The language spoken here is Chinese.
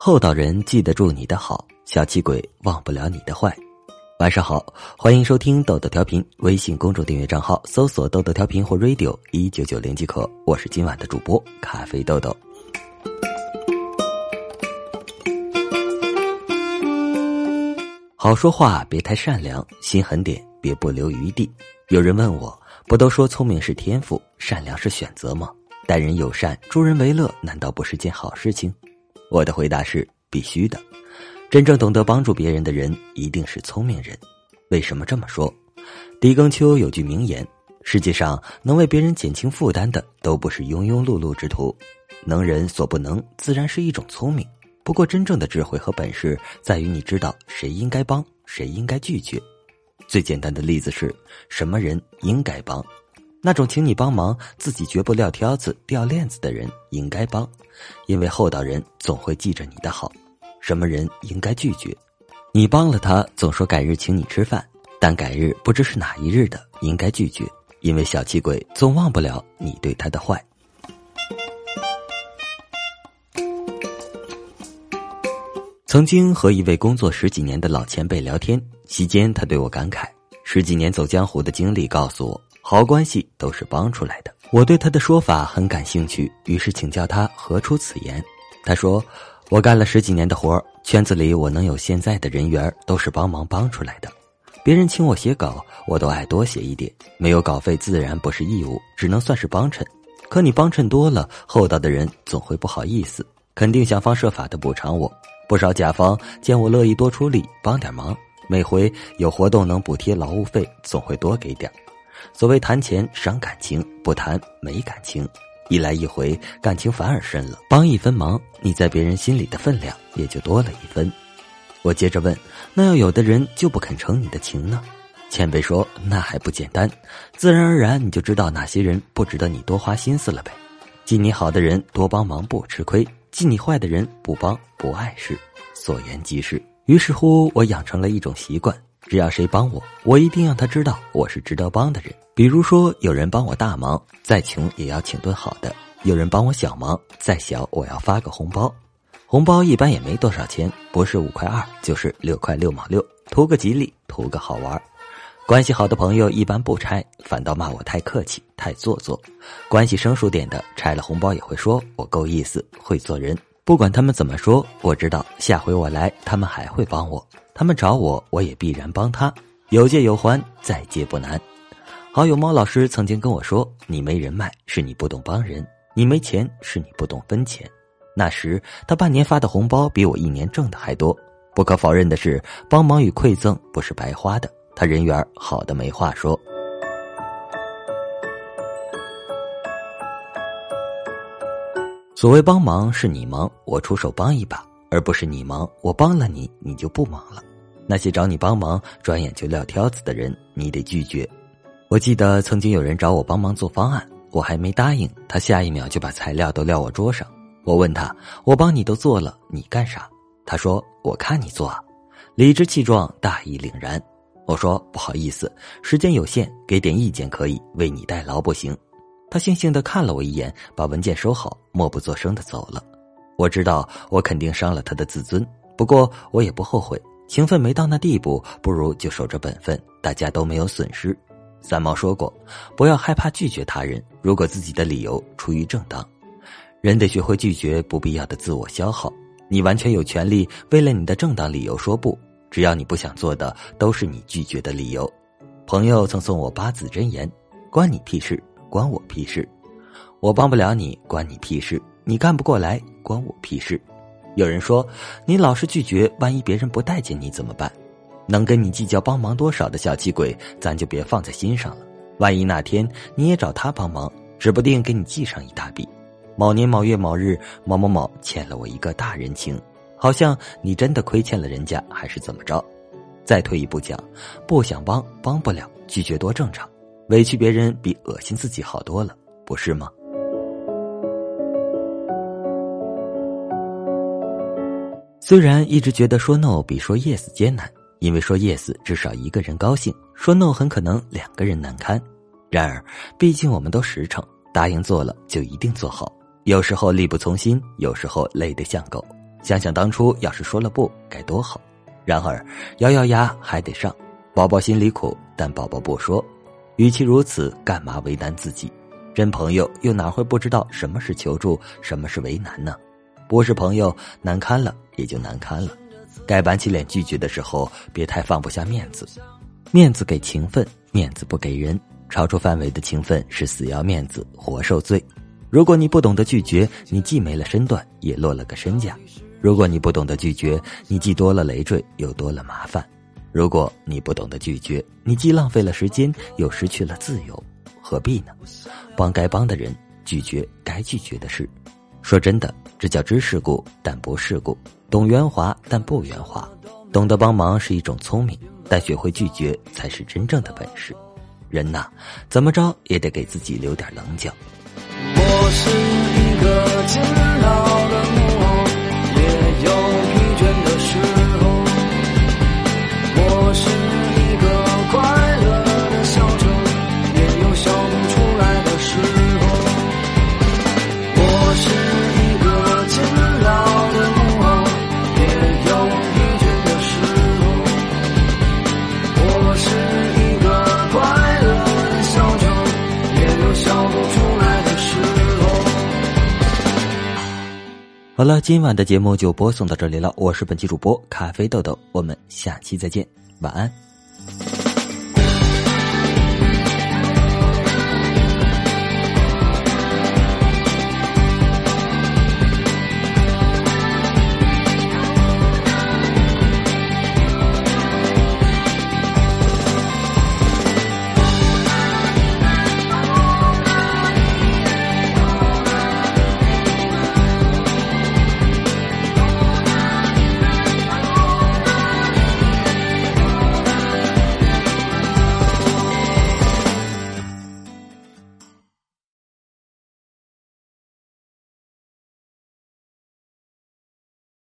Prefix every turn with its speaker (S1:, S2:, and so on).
S1: 厚道人记得住你的好，小气鬼忘不了你的坏。晚上好，欢迎收听豆豆调频，微信公众订阅账号搜索“豆豆调频”或 “radio 一九九零”即可。我是今晚的主播咖啡豆豆。好说话别太善良，心狠点别不留余地。有人问我，不都说聪明是天赋，善良是选择吗？待人友善，助人为乐，难道不是件好事情？我的回答是必须的。真正懂得帮助别人的人，一定是聪明人。为什么这么说？狄更秋有句名言：世界上能为别人减轻负担的，都不是庸庸碌碌之徒。能人所不能，自然是一种聪明。不过，真正的智慧和本事，在于你知道谁应该帮，谁应该拒绝。最简单的例子是，什么人应该帮？那种请你帮忙，自己绝不撂挑子、掉链子的人，应该帮，因为厚道人总会记着你的好。什么人应该拒绝？你帮了他，总说改日请你吃饭，但改日不知是哪一日的，应该拒绝，因为小气鬼总忘不了你对他的坏。曾经和一位工作十几年的老前辈聊天，席间他对我感慨：十几年走江湖的经历告诉我，好关系都是帮出来的。我对他的说法很感兴趣，于是请教他何出此言。他说：“我干了十几年的活圈子里我能有现在的人缘，都是帮忙帮出来的。别人请我写稿，我都爱多写一点，没有稿费自然不是义务，只能算是帮衬。可你帮衬多了，厚道的人总会不好意思，肯定想方设法的补偿我。”不少甲方见我乐意多出力帮点忙，每回有活动能补贴劳务费，总会多给点儿所谓谈钱伤感情，不谈没感情。一来一回，感情反而深了。帮一分忙，你在别人心里的分量也就多了一分。我接着问：那要有的人就不肯成你的情呢？前辈说：那还不简单，自然而然你就知道哪些人不值得你多花心思了呗。记你好的人多帮忙不吃亏。记你坏的人不帮不碍事，所言即是。于是乎，我养成了一种习惯：只要谁帮我，我一定让他知道我是值得帮的人。比如说，有人帮我大忙，再穷也要请顿好的；有人帮我小忙，再小我要发个红包。红包一般也没多少钱，不是五块二，就是六块六毛六，图个吉利，图个好玩。关系好的朋友一般不拆，反倒骂我太客气。太做作，关系生疏点的拆了红包也会说我够意思，会做人。不管他们怎么说，我知道下回我来，他们还会帮我。他们找我，我也必然帮他。有借有还，再借不难。好友猫老师曾经跟我说：“你没人脉，是你不懂帮人；你没钱，是你不懂分钱。”那时他半年发的红包比我一年挣的还多。不可否认的是，帮忙与馈赠不是白花的，他人缘好的没话说。所谓帮忙，是你忙我出手帮一把，而不是你忙我帮了你，你就不忙了。那些找你帮忙，转眼就撂挑子的人，你得拒绝。我记得曾经有人找我帮忙做方案，我还没答应，他下一秒就把材料都撂我桌上。我问他：“我帮你都做了，你干啥？”他说：“我看你做啊。”理直气壮，大义凛然。我说：“不好意思，时间有限，给点意见可以，为你代劳不行。”他悻悻的看了我一眼，把文件收好，默不作声的走了。我知道我肯定伤了他的自尊，不过我也不后悔。情分没到那地步，不如就守着本分，大家都没有损失。三毛说过，不要害怕拒绝他人，如果自己的理由出于正当。人得学会拒绝不必要的自我消耗。你完全有权利为了你的正当理由说不，只要你不想做的，都是你拒绝的理由。朋友曾送我八字真言：关你屁事。关我屁事！我帮不了你，关你屁事！你干不过来，关我屁事！有人说，你老是拒绝，万一别人不待见你怎么办？能跟你计较帮忙多少的小气鬼，咱就别放在心上了。万一哪天你也找他帮忙，指不定给你记上一大笔。某年某月某日，某某某欠了我一个大人情，好像你真的亏欠了人家，还是怎么着？再退一步讲，不想帮，帮不了，拒绝多正常。委屈别人比恶心自己好多了，不是吗？虽然一直觉得说 no 比说 yes 艰难，因为说 yes 至少一个人高兴，说 no 很可能两个人难堪。然而，毕竟我们都实诚，答应做了就一定做好。有时候力不从心，有时候累得像狗。想想当初要是说了不该多好。然而咬咬牙还得上，宝宝心里苦，但宝宝不说。与其如此，干嘛为难自己？真朋友又哪会不知道什么是求助，什么是为难呢？不是朋友，难堪了也就难堪了。该板起脸拒绝的时候，别太放不下面子。面子给情分，面子不给人。超出范围的情分是死要面子，活受罪。如果你不懂得拒绝，你既没了身段，也落了个身价。如果你不懂得拒绝，你既多了累赘，又多了麻烦。如果你不懂得拒绝，你既浪费了时间，又失去了自由，何必呢？帮该帮的人，拒绝该拒绝的事。说真的，这叫知世故，但不世故；懂圆滑，但不圆滑。懂得帮忙是一种聪明，但学会拒绝才是真正的本事。人呐，怎么着也得给自己留点棱角。
S2: 我是一个勤劳
S1: 好了，今晚的节目就播送到这里了。我是本期主播咖啡豆豆，我们下期再见，晚安。